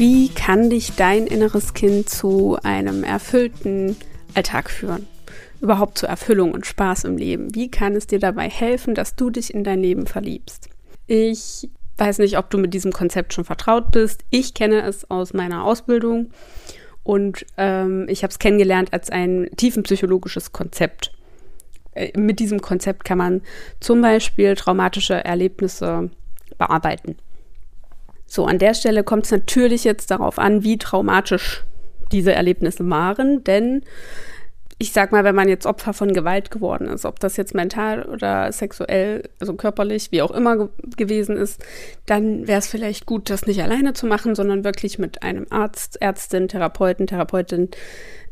Wie kann dich dein inneres Kind zu einem erfüllten Alltag führen? Überhaupt zur Erfüllung und Spaß im Leben? Wie kann es dir dabei helfen, dass du dich in dein Leben verliebst? Ich weiß nicht, ob du mit diesem Konzept schon vertraut bist. Ich kenne es aus meiner Ausbildung und ähm, ich habe es kennengelernt als ein tiefenpsychologisches Konzept. Äh, mit diesem Konzept kann man zum Beispiel traumatische Erlebnisse bearbeiten. So, an der Stelle kommt es natürlich jetzt darauf an, wie traumatisch diese Erlebnisse waren, denn ich sag mal, wenn man jetzt Opfer von Gewalt geworden ist, ob das jetzt mental oder sexuell, also körperlich, wie auch immer ge gewesen ist, dann wäre es vielleicht gut, das nicht alleine zu machen, sondern wirklich mit einem Arzt, Ärztin, Therapeuten, Therapeutin,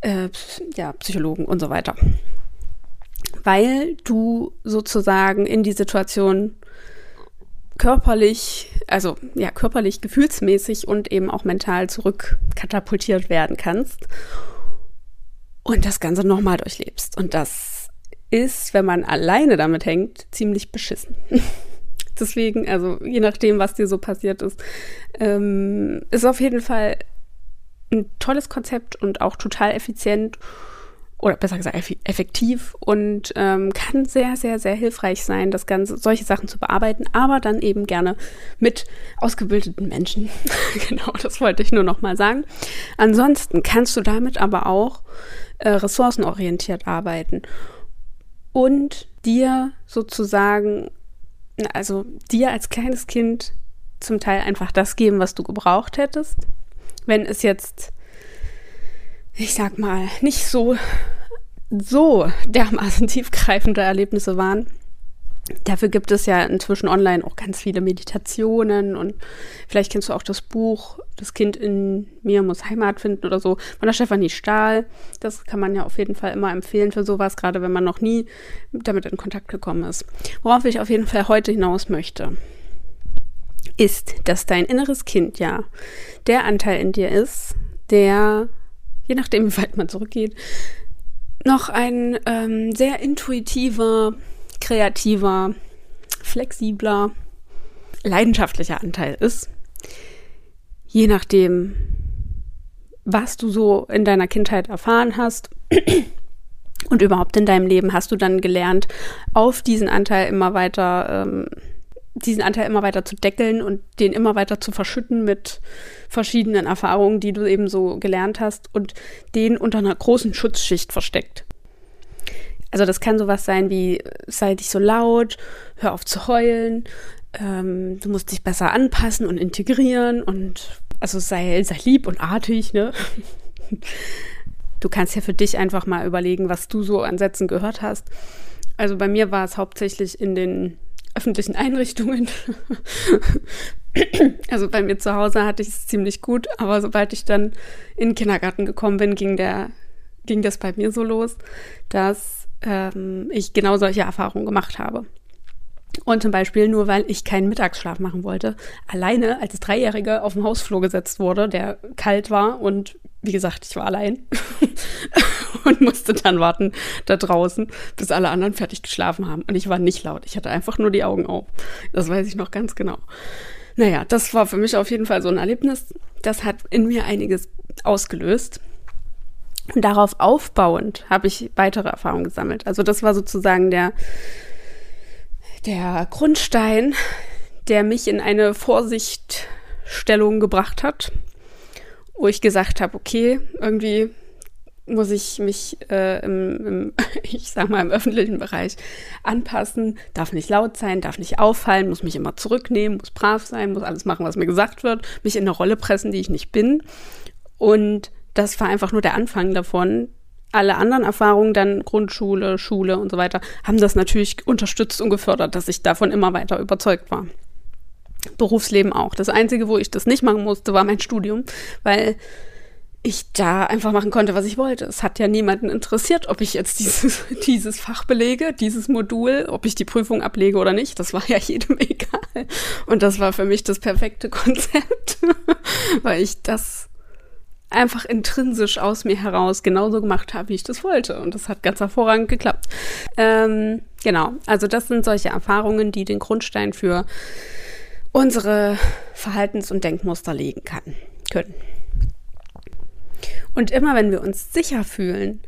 äh, ja, Psychologen und so weiter. Weil du sozusagen in die Situation körperlich, also ja, körperlich, gefühlsmäßig und eben auch mental zurückkatapultiert werden kannst und das Ganze nochmal durchlebst. Und das ist, wenn man alleine damit hängt, ziemlich beschissen. Deswegen, also je nachdem, was dir so passiert ist, ähm, ist auf jeden Fall ein tolles Konzept und auch total effizient oder besser gesagt effektiv und ähm, kann sehr, sehr, sehr hilfreich sein, das Ganze, solche Sachen zu bearbeiten, aber dann eben gerne mit ausgebildeten Menschen. genau, das wollte ich nur noch mal sagen. Ansonsten kannst du damit aber auch äh, ressourcenorientiert arbeiten und dir sozusagen, also dir als kleines Kind zum Teil einfach das geben, was du gebraucht hättest. Wenn es jetzt, ich sag mal, nicht so, so dermaßen tiefgreifende Erlebnisse waren, Dafür gibt es ja inzwischen online auch ganz viele Meditationen und vielleicht kennst du auch das Buch Das Kind in mir muss Heimat finden oder so von der Stefanie Stahl. Das kann man ja auf jeden Fall immer empfehlen für sowas, gerade wenn man noch nie damit in Kontakt gekommen ist. Worauf ich auf jeden Fall heute hinaus möchte, ist, dass dein inneres Kind ja der Anteil in dir ist, der, je nachdem wie weit man zurückgeht, noch ein ähm, sehr intuitiver, kreativer, flexibler, leidenschaftlicher Anteil ist. Je nachdem, was du so in deiner Kindheit erfahren hast und überhaupt in deinem Leben, hast du dann gelernt, auf diesen Anteil immer weiter, ähm, diesen Anteil immer weiter zu deckeln und den immer weiter zu verschütten mit verschiedenen Erfahrungen, die du eben so gelernt hast und den unter einer großen Schutzschicht versteckt. Also das kann sowas sein wie, sei dich so laut, hör auf zu heulen, ähm, du musst dich besser anpassen und integrieren und also sei, sei lieb und artig, ne? Du kannst ja für dich einfach mal überlegen, was du so an Sätzen gehört hast. Also bei mir war es hauptsächlich in den öffentlichen Einrichtungen. also bei mir zu Hause hatte ich es ziemlich gut, aber sobald ich dann in den Kindergarten gekommen bin, ging der, ging das bei mir so los, dass ähm, ich genau solche Erfahrungen gemacht habe. Und zum Beispiel nur, weil ich keinen Mittagsschlaf machen wollte, alleine als Dreijährige auf dem Hausflur gesetzt wurde, der kalt war und wie gesagt, ich war allein und musste dann warten da draußen, bis alle anderen fertig geschlafen haben. Und ich war nicht laut, ich hatte einfach nur die Augen auf. Das weiß ich noch ganz genau. Naja, das war für mich auf jeden Fall so ein Erlebnis. Das hat in mir einiges ausgelöst. Und darauf aufbauend habe ich weitere Erfahrungen gesammelt. Also das war sozusagen der, der Grundstein, der mich in eine Vorsichtstellung gebracht hat, wo ich gesagt habe, okay, irgendwie muss ich mich äh, im, im, ich sag mal, im öffentlichen Bereich anpassen, darf nicht laut sein, darf nicht auffallen, muss mich immer zurücknehmen, muss brav sein, muss alles machen, was mir gesagt wird, mich in eine Rolle pressen, die ich nicht bin. Und das war einfach nur der Anfang davon. Alle anderen Erfahrungen, dann Grundschule, Schule und so weiter, haben das natürlich unterstützt und gefördert, dass ich davon immer weiter überzeugt war. Berufsleben auch. Das Einzige, wo ich das nicht machen musste, war mein Studium, weil ich da einfach machen konnte, was ich wollte. Es hat ja niemanden interessiert, ob ich jetzt dieses, dieses Fach belege, dieses Modul, ob ich die Prüfung ablege oder nicht. Das war ja jedem egal. Und das war für mich das perfekte Konzept, weil ich das einfach intrinsisch aus mir heraus genauso gemacht habe, wie ich das wollte. Und das hat ganz hervorragend geklappt. Ähm, genau, also das sind solche Erfahrungen, die den Grundstein für unsere Verhaltens- und Denkmuster legen kann. können. Und immer wenn wir uns sicher fühlen,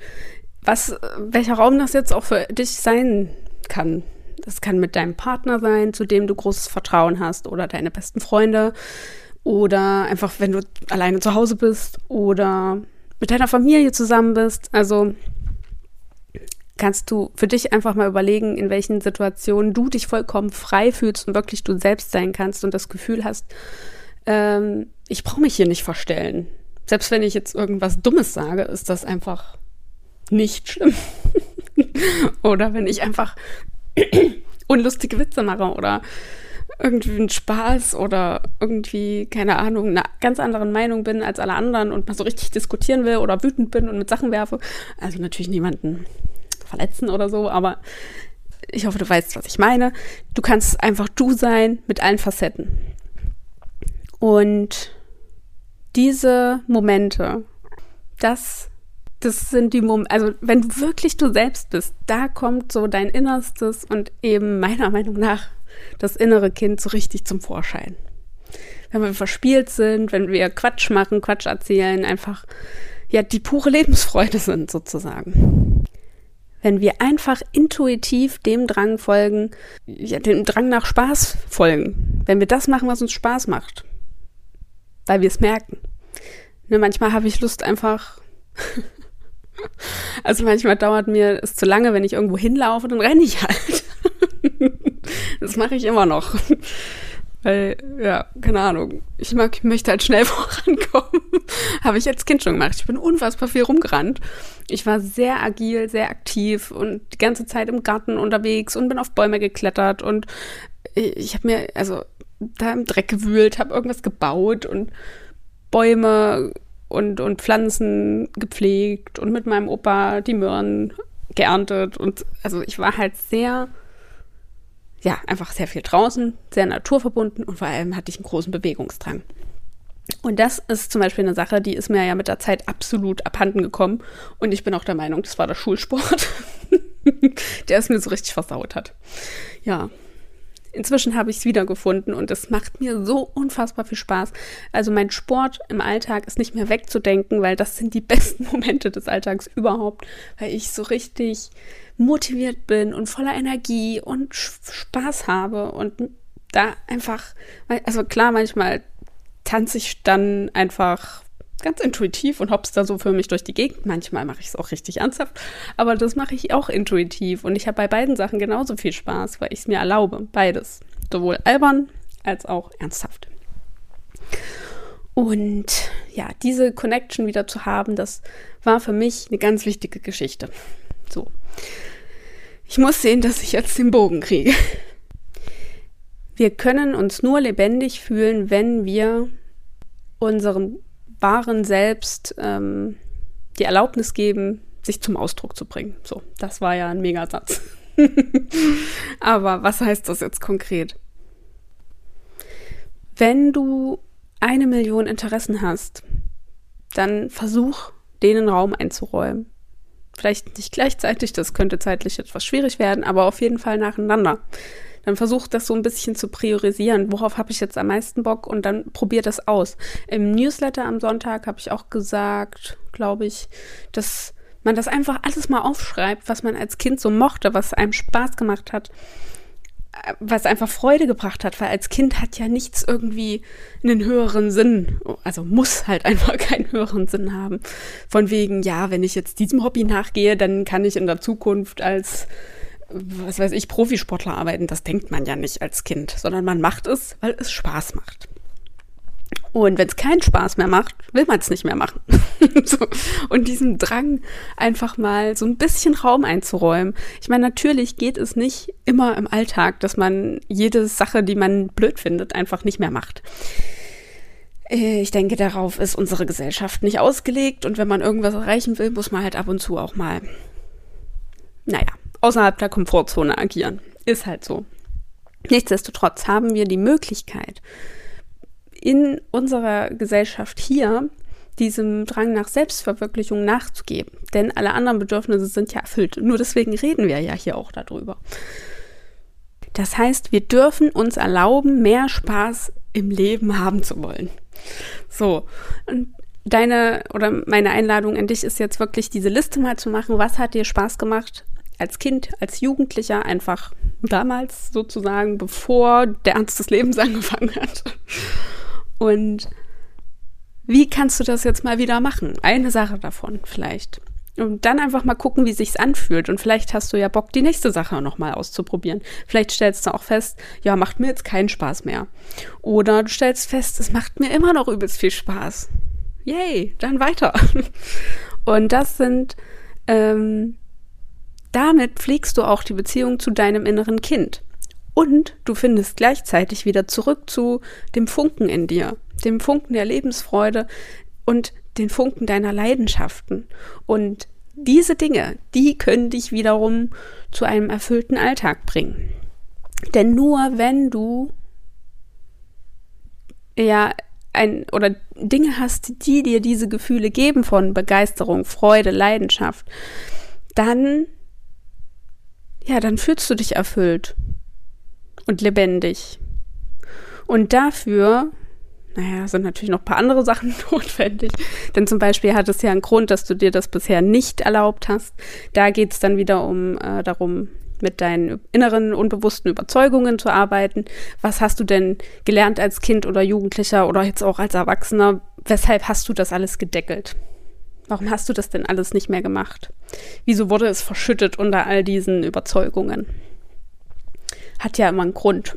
was, welcher Raum das jetzt auch für dich sein kann. Das kann mit deinem Partner sein, zu dem du großes Vertrauen hast, oder deine besten Freunde, oder einfach, wenn du alleine zu Hause bist, oder mit deiner Familie zusammen bist. Also kannst du für dich einfach mal überlegen, in welchen Situationen du dich vollkommen frei fühlst und wirklich du selbst sein kannst und das Gefühl hast, ähm, ich brauche mich hier nicht verstellen. Selbst wenn ich jetzt irgendwas Dummes sage, ist das einfach nicht schlimm. oder wenn ich einfach unlustige Witze mache oder irgendwie einen Spaß oder irgendwie, keine Ahnung, einer ganz anderen Meinung bin als alle anderen und mal so richtig diskutieren will oder wütend bin und mit Sachen werfe. Also natürlich niemanden verletzen oder so, aber ich hoffe, du weißt, was ich meine. Du kannst einfach du sein mit allen Facetten. Und diese Momente, das, das sind die Momente, also wenn du wirklich du selbst bist, da kommt so dein Innerstes und eben meiner Meinung nach das innere Kind so richtig zum Vorschein. Wenn wir verspielt sind, wenn wir Quatsch machen, Quatsch erzählen, einfach ja die pure Lebensfreude sind sozusagen. Wenn wir einfach intuitiv dem Drang folgen, ja, dem Drang nach Spaß folgen. Wenn wir das machen, was uns Spaß macht. Weil wir es merken. Ne, manchmal habe ich Lust einfach. also manchmal dauert mir es zu lange, wenn ich irgendwo hinlaufe, dann renne ich halt. Das mache ich immer noch. Weil, ja, keine Ahnung. Ich mag, möchte halt schnell vorankommen. Habe ich als Kind schon gemacht. Ich bin unfassbar viel rumgerannt. Ich war sehr agil, sehr aktiv und die ganze Zeit im Garten unterwegs und bin auf Bäume geklettert und ich habe mir, also da im Dreck gewühlt, habe irgendwas gebaut und Bäume und, und Pflanzen gepflegt und mit meinem Opa die Möhren geerntet und also ich war halt sehr ja, einfach sehr viel draußen, sehr naturverbunden und vor allem hatte ich einen großen Bewegungsdrang. Und das ist zum Beispiel eine Sache, die ist mir ja mit der Zeit absolut abhanden gekommen. Und ich bin auch der Meinung, das war der Schulsport, der es mir so richtig versaut hat. Ja. Inzwischen habe ich es wiedergefunden und es macht mir so unfassbar viel Spaß. Also mein Sport im Alltag ist nicht mehr wegzudenken, weil das sind die besten Momente des Alltags überhaupt, weil ich so richtig motiviert bin und voller Energie und Spaß habe und da einfach, also klar, manchmal tanze ich dann einfach ganz intuitiv und hops da so für mich durch die Gegend. Manchmal mache ich es auch richtig ernsthaft, aber das mache ich auch intuitiv und ich habe bei beiden Sachen genauso viel Spaß, weil ich es mir erlaube, beides, sowohl albern als auch ernsthaft. Und ja, diese Connection wieder zu haben, das war für mich eine ganz wichtige Geschichte. So. Ich muss sehen, dass ich jetzt den Bogen kriege. Wir können uns nur lebendig fühlen, wenn wir unserem wahren Selbst ähm, die Erlaubnis geben, sich zum Ausdruck zu bringen. So, das war ja ein Megasatz. Aber was heißt das jetzt konkret? Wenn du eine Million Interessen hast, dann versuch, denen Raum einzuräumen. Vielleicht nicht gleichzeitig, das könnte zeitlich etwas schwierig werden, aber auf jeden Fall nacheinander. Dann versucht das so ein bisschen zu priorisieren. Worauf habe ich jetzt am meisten Bock? Und dann probiert das aus. Im Newsletter am Sonntag habe ich auch gesagt, glaube ich, dass man das einfach alles mal aufschreibt, was man als Kind so mochte, was einem Spaß gemacht hat was einfach Freude gebracht hat, weil als Kind hat ja nichts irgendwie einen höheren Sinn, also muss halt einfach keinen höheren Sinn haben. Von wegen, ja, wenn ich jetzt diesem Hobby nachgehe, dann kann ich in der Zukunft als, was weiß ich, Profisportler arbeiten. Das denkt man ja nicht als Kind, sondern man macht es, weil es Spaß macht. Und wenn es keinen Spaß mehr macht, will man es nicht mehr machen. so. Und diesen Drang einfach mal so ein bisschen Raum einzuräumen. Ich meine, natürlich geht es nicht immer im Alltag, dass man jede Sache, die man blöd findet, einfach nicht mehr macht. Äh, ich denke, darauf ist unsere Gesellschaft nicht ausgelegt. Und wenn man irgendwas erreichen will, muss man halt ab und zu auch mal, naja, außerhalb der Komfortzone agieren. Ist halt so. Nichtsdestotrotz haben wir die Möglichkeit, in unserer Gesellschaft hier diesem Drang nach Selbstverwirklichung nachzugeben. Denn alle anderen Bedürfnisse sind ja erfüllt. Nur deswegen reden wir ja hier auch darüber. Das heißt, wir dürfen uns erlauben, mehr Spaß im Leben haben zu wollen. So, und deine oder meine Einladung an dich ist jetzt wirklich diese Liste mal zu machen. Was hat dir Spaß gemacht als Kind, als Jugendlicher, einfach damals sozusagen, bevor der Ernst des Lebens angefangen hat? Und wie kannst du das jetzt mal wieder machen? Eine Sache davon vielleicht. Und dann einfach mal gucken, wie sich's anfühlt. Und vielleicht hast du ja Bock, die nächste Sache nochmal auszuprobieren. Vielleicht stellst du auch fest, ja, macht mir jetzt keinen Spaß mehr. Oder du stellst fest, es macht mir immer noch übelst viel Spaß. Yay, dann weiter. Und das sind, ähm, damit pflegst du auch die Beziehung zu deinem inneren Kind. Und du findest gleichzeitig wieder zurück zu dem Funken in dir, dem Funken der Lebensfreude und den Funken deiner Leidenschaften. Und diese Dinge, die können dich wiederum zu einem erfüllten Alltag bringen. Denn nur wenn du ja ein oder Dinge hast, die dir diese Gefühle geben von Begeisterung, Freude, Leidenschaft, dann ja, dann fühlst du dich erfüllt und lebendig. Und dafür naja, sind natürlich noch ein paar andere Sachen notwendig. Denn zum Beispiel hat es ja einen Grund, dass du dir das bisher nicht erlaubt hast. Da geht es dann wieder um äh, darum, mit deinen inneren unbewussten Überzeugungen zu arbeiten. Was hast du denn gelernt als Kind oder Jugendlicher oder jetzt auch als Erwachsener? Weshalb hast du das alles gedeckelt? Warum hast du das denn alles nicht mehr gemacht? Wieso wurde es verschüttet unter all diesen Überzeugungen? Hat ja immer einen Grund.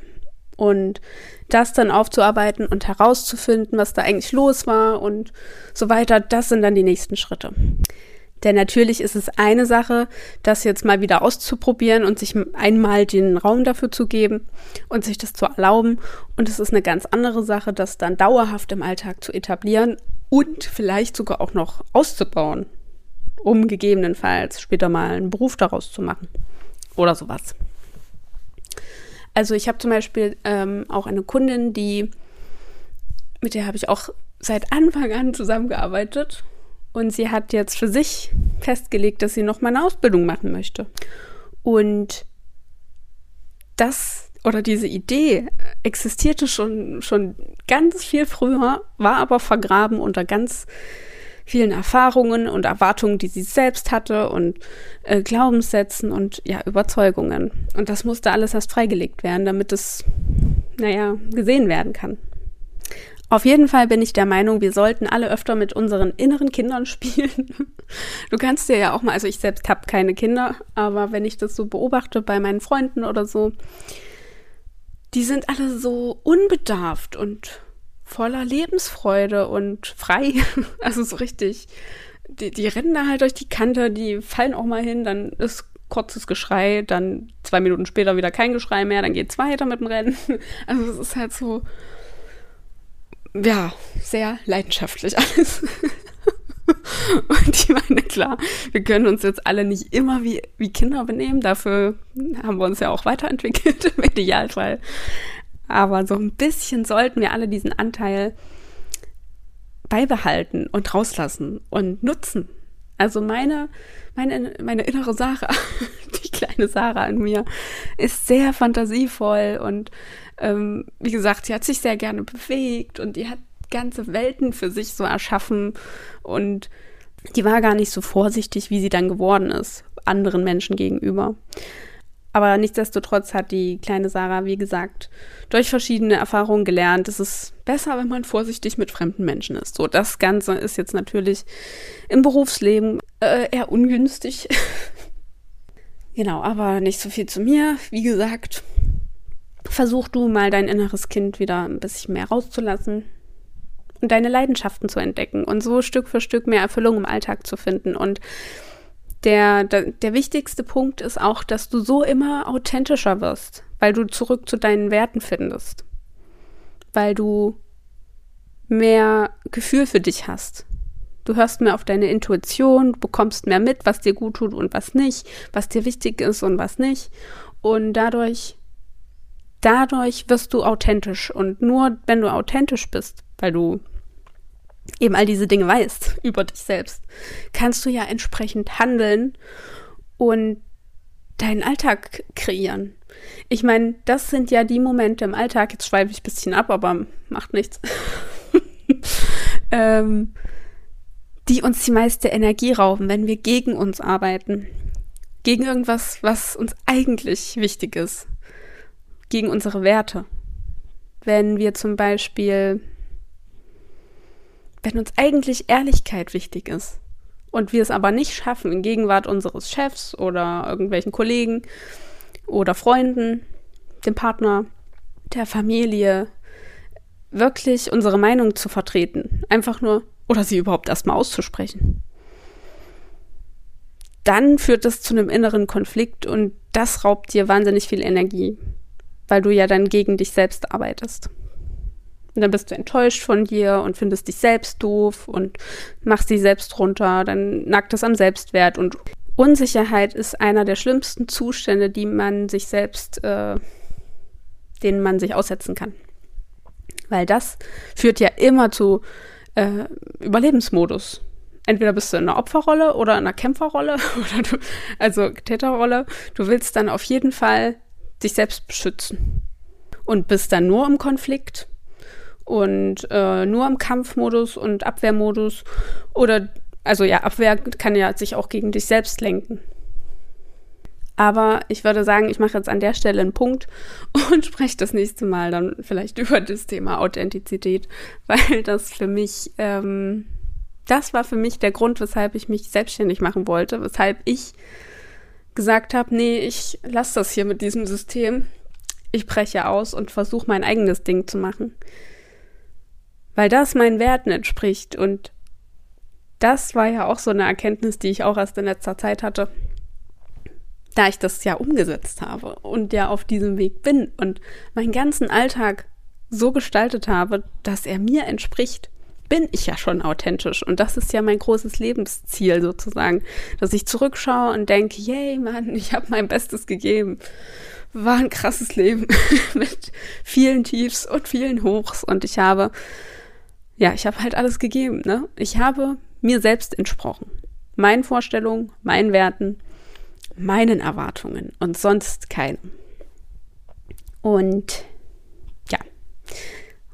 Und das dann aufzuarbeiten und herauszufinden, was da eigentlich los war und so weiter, das sind dann die nächsten Schritte. Denn natürlich ist es eine Sache, das jetzt mal wieder auszuprobieren und sich einmal den Raum dafür zu geben und sich das zu erlauben. Und es ist eine ganz andere Sache, das dann dauerhaft im Alltag zu etablieren und vielleicht sogar auch noch auszubauen, um gegebenenfalls später mal einen Beruf daraus zu machen oder sowas. Also ich habe zum Beispiel ähm, auch eine Kundin, die, mit der habe ich auch seit Anfang an zusammengearbeitet. Und sie hat jetzt für sich festgelegt, dass sie noch mal eine Ausbildung machen möchte. Und das oder diese Idee existierte schon, schon ganz viel früher, war aber vergraben unter ganz vielen Erfahrungen und Erwartungen, die sie selbst hatte und äh, Glaubenssätzen und ja, Überzeugungen. Und das musste alles erst freigelegt werden, damit es, naja, gesehen werden kann. Auf jeden Fall bin ich der Meinung, wir sollten alle öfter mit unseren inneren Kindern spielen. Du kannst dir ja auch mal, also ich selbst habe keine Kinder, aber wenn ich das so beobachte bei meinen Freunden oder so, die sind alle so unbedarft und voller Lebensfreude und frei. Also so richtig. Die, die rennen da halt durch die Kante, die fallen auch mal hin, dann ist kurzes Geschrei, dann zwei Minuten später wieder kein Geschrei mehr, dann geht's weiter mit dem Rennen. Also es ist halt so, ja, sehr leidenschaftlich alles. Und ich meine, klar, wir können uns jetzt alle nicht immer wie, wie Kinder benehmen. Dafür haben wir uns ja auch weiterentwickelt im Idealfall. Aber so ein bisschen sollten wir alle diesen Anteil beibehalten und rauslassen und nutzen. Also meine, meine, meine innere Sarah, die kleine Sarah in mir, ist sehr fantasievoll und ähm, wie gesagt, sie hat sich sehr gerne bewegt und die hat ganze Welten für sich so erschaffen und die war gar nicht so vorsichtig, wie sie dann geworden ist, anderen Menschen gegenüber. Aber nichtsdestotrotz hat die kleine Sarah, wie gesagt, durch verschiedene Erfahrungen gelernt, es ist besser, wenn man vorsichtig mit fremden Menschen ist. So, das Ganze ist jetzt natürlich im Berufsleben äh, eher ungünstig. genau, aber nicht so viel zu mir. Wie gesagt, versuch du mal dein inneres Kind wieder ein bisschen mehr rauszulassen und deine Leidenschaften zu entdecken und so Stück für Stück mehr Erfüllung im Alltag zu finden und der, der, der wichtigste Punkt ist auch, dass du so immer authentischer wirst, weil du zurück zu deinen Werten findest, weil du mehr Gefühl für dich hast. Du hörst mehr auf deine Intuition, bekommst mehr mit, was dir gut tut und was nicht, was dir wichtig ist und was nicht. Und dadurch, dadurch wirst du authentisch. Und nur wenn du authentisch bist, weil du eben all diese Dinge weißt über dich selbst, kannst du ja entsprechend handeln und deinen Alltag kreieren. Ich meine, das sind ja die Momente im Alltag, jetzt schweife ich ein bisschen ab, aber macht nichts, ähm, die uns die meiste Energie rauben, wenn wir gegen uns arbeiten. Gegen irgendwas, was uns eigentlich wichtig ist. Gegen unsere Werte. Wenn wir zum Beispiel, wenn uns eigentlich Ehrlichkeit wichtig ist und wir es aber nicht schaffen, in Gegenwart unseres Chefs oder irgendwelchen Kollegen oder Freunden, dem Partner, der Familie, wirklich unsere Meinung zu vertreten. Einfach nur, oder sie überhaupt erstmal auszusprechen. Dann führt das zu einem inneren Konflikt und das raubt dir wahnsinnig viel Energie, weil du ja dann gegen dich selbst arbeitest. Und dann bist du enttäuscht von dir und findest dich selbst doof und machst dich selbst runter, dann nackt es am Selbstwert und Unsicherheit ist einer der schlimmsten Zustände, die man sich selbst, äh, denen man sich aussetzen kann. Weil das führt ja immer zu äh, Überlebensmodus. Entweder bist du in einer Opferrolle oder in einer Kämpferrolle, oder du, also Täterrolle. Du willst dann auf jeden Fall dich selbst beschützen und bist dann nur im Konflikt und äh, nur im Kampfmodus und Abwehrmodus oder also ja, Abwehr kann ja sich auch gegen dich selbst lenken. Aber ich würde sagen, ich mache jetzt an der Stelle einen Punkt und spreche das nächste Mal dann vielleicht über das Thema Authentizität, weil das für mich, ähm, das war für mich der Grund, weshalb ich mich selbstständig machen wollte, weshalb ich gesagt habe, nee, ich lasse das hier mit diesem System. Ich breche aus und versuche mein eigenes Ding zu machen. Weil das meinen Werten entspricht. Und das war ja auch so eine Erkenntnis, die ich auch erst in letzter Zeit hatte da ich das ja umgesetzt habe und ja auf diesem Weg bin und meinen ganzen Alltag so gestaltet habe, dass er mir entspricht, bin ich ja schon authentisch. Und das ist ja mein großes Lebensziel sozusagen, dass ich zurückschaue und denke, yay, Mann, ich habe mein Bestes gegeben. War ein krasses Leben mit vielen Tiefs und vielen Hochs. Und ich habe, ja, ich habe halt alles gegeben. Ne? Ich habe mir selbst entsprochen. Meinen Vorstellungen, meinen Werten meinen Erwartungen und sonst keinem. Und ja,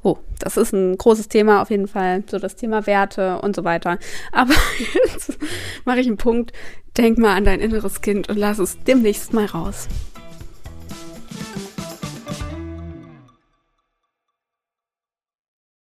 oh, das ist ein großes Thema auf jeden Fall, so das Thema Werte und so weiter. Aber jetzt mache ich einen Punkt. Denk mal an dein inneres Kind und lass es demnächst mal raus.